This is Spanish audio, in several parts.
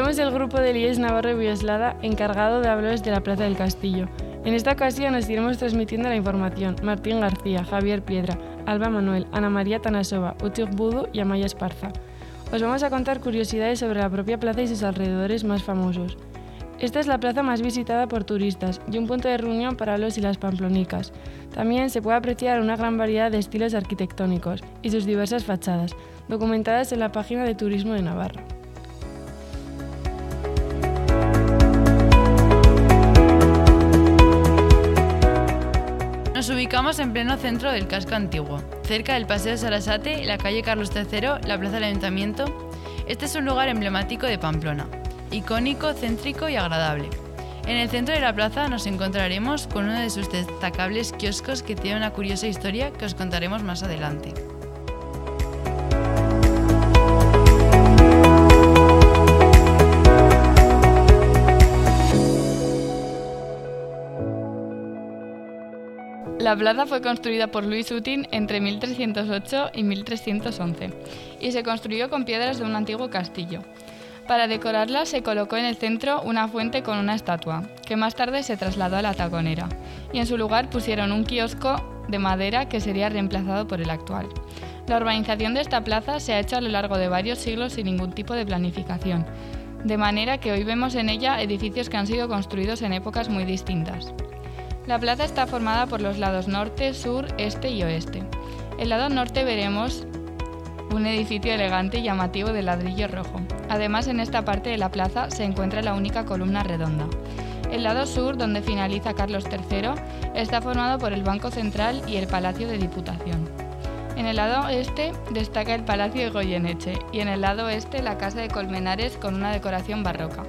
Somos el grupo de Lies Navarro y Bioslada encargado de hablaros de la Plaza del Castillo. En esta ocasión nos iremos transmitiendo la información Martín García, Javier Piedra, Alba Manuel, Ana María Tanasova, Uchuk Budu y Amaya Esparza. Os vamos a contar curiosidades sobre la propia plaza y sus alrededores más famosos. Esta es la plaza más visitada por turistas y un punto de reunión para los y las pamplonicas. También se puede apreciar una gran variedad de estilos arquitectónicos y sus diversas fachadas, documentadas en la página de Turismo de Navarra. Ubicamos en pleno centro del casco antiguo, cerca del Paseo Sarasate, la calle Carlos III, la Plaza del Ayuntamiento. Este es un lugar emblemático de Pamplona, icónico, céntrico y agradable. En el centro de la plaza nos encontraremos con uno de sus destacables kioscos que tiene una curiosa historia que os contaremos más adelante. La plaza fue construida por Luis Utin entre 1308 y 1311 y se construyó con piedras de un antiguo castillo. Para decorarla se colocó en el centro una fuente con una estatua, que más tarde se trasladó a la taconera, y en su lugar pusieron un kiosco de madera que sería reemplazado por el actual. La urbanización de esta plaza se ha hecho a lo largo de varios siglos sin ningún tipo de planificación, de manera que hoy vemos en ella edificios que han sido construidos en épocas muy distintas. La plaza está formada por los lados norte, sur, este y oeste. El lado norte veremos un edificio elegante y llamativo de ladrillo rojo. Además, en esta parte de la plaza se encuentra la única columna redonda. El lado sur, donde finaliza Carlos III, está formado por el Banco Central y el Palacio de Diputación. En el lado este destaca el Palacio de Goyeneche y en el lado oeste la Casa de Colmenares con una decoración barroca.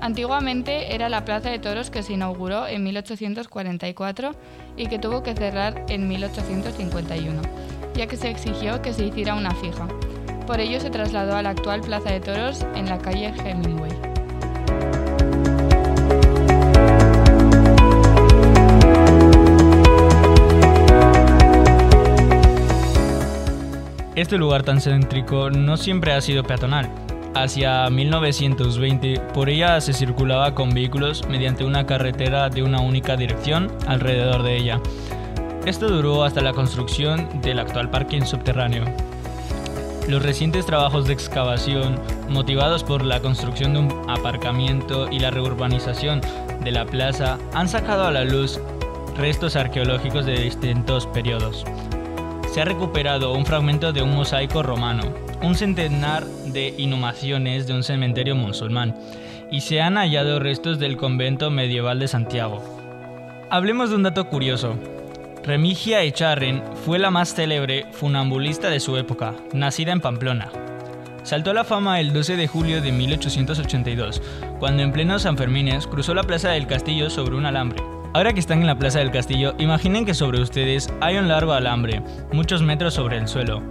Antiguamente era la plaza de toros que se inauguró en 1844 y que tuvo que cerrar en 1851, ya que se exigió que se hiciera una fija. Por ello se trasladó a la actual plaza de toros en la calle Hemingway. Este lugar tan céntrico no siempre ha sido peatonal. Hacia 1920, por ella se circulaba con vehículos mediante una carretera de una única dirección alrededor de ella. Esto duró hasta la construcción del actual parking subterráneo. Los recientes trabajos de excavación, motivados por la construcción de un aparcamiento y la reurbanización de la plaza, han sacado a la luz restos arqueológicos de distintos periodos. Se ha recuperado un fragmento de un mosaico romano, un centenar de inhumaciones de un cementerio musulmán y se han hallado restos del convento medieval de Santiago. Hablemos de un dato curioso. Remigia Echarren fue la más célebre funambulista de su época, nacida en Pamplona. Saltó a la fama el 12 de julio de 1882, cuando en pleno San Fermines cruzó la plaza del castillo sobre un alambre. Ahora que están en la plaza del castillo, imaginen que sobre ustedes hay un largo alambre, muchos metros sobre el suelo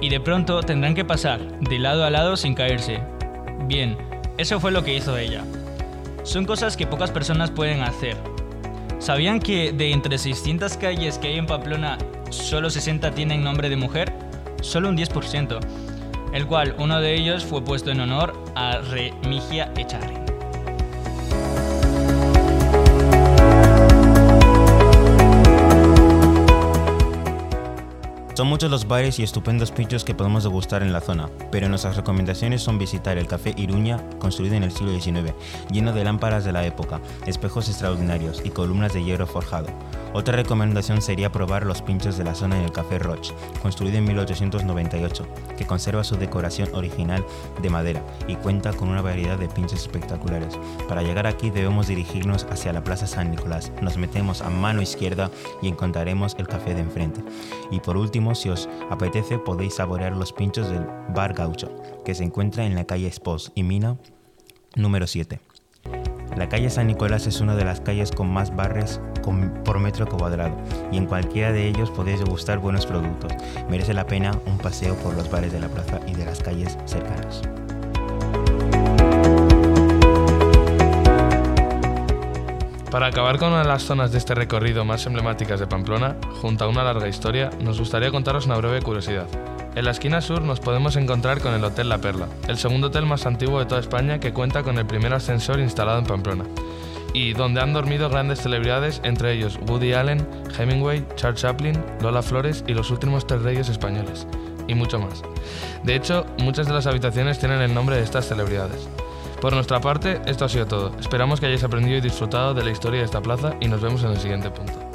y de pronto tendrán que pasar de lado a lado sin caerse. Bien, eso fue lo que hizo ella. Son cosas que pocas personas pueden hacer. ¿Sabían que de entre 600 calles que hay en Pamplona, solo 60 tienen nombre de mujer? Solo un 10%, el cual uno de ellos fue puesto en honor a Remigia Echarri. Son muchos los bares y estupendos pinchos que podemos degustar en la zona, pero nuestras recomendaciones son visitar el Café Iruña, construido en el siglo XIX, lleno de lámparas de la época, espejos extraordinarios y columnas de hierro forjado. Otra recomendación sería probar los pinchos de la zona en el Café Roche, construido en 1898, que conserva su decoración original de madera y cuenta con una variedad de pinchos espectaculares. Para llegar aquí debemos dirigirnos hacia la Plaza San Nicolás, nos metemos a mano izquierda y encontraremos el café de enfrente. Y por último, si os apetece, podéis saborear los pinchos del Bar Gaucho, que se encuentra en la calle Espos y Mina número 7. La calle San Nicolás es una de las calles con más barres por metro cuadrado y en cualquiera de ellos podéis degustar buenos productos. Merece la pena un paseo por los bares de la plaza y de las calles cercanas. Para acabar con una de las zonas de este recorrido más emblemáticas de Pamplona, junto a una larga historia, nos gustaría contaros una breve curiosidad. En la esquina sur nos podemos encontrar con el Hotel La Perla, el segundo hotel más antiguo de toda España que cuenta con el primer ascensor instalado en Pamplona, y donde han dormido grandes celebridades, entre ellos Woody Allen, Hemingway, Charles Chaplin, Lola Flores y los últimos tres reyes españoles, y mucho más. De hecho, muchas de las habitaciones tienen el nombre de estas celebridades. Por nuestra parte, esto ha sido todo. Esperamos que hayáis aprendido y disfrutado de la historia de esta plaza y nos vemos en el siguiente punto.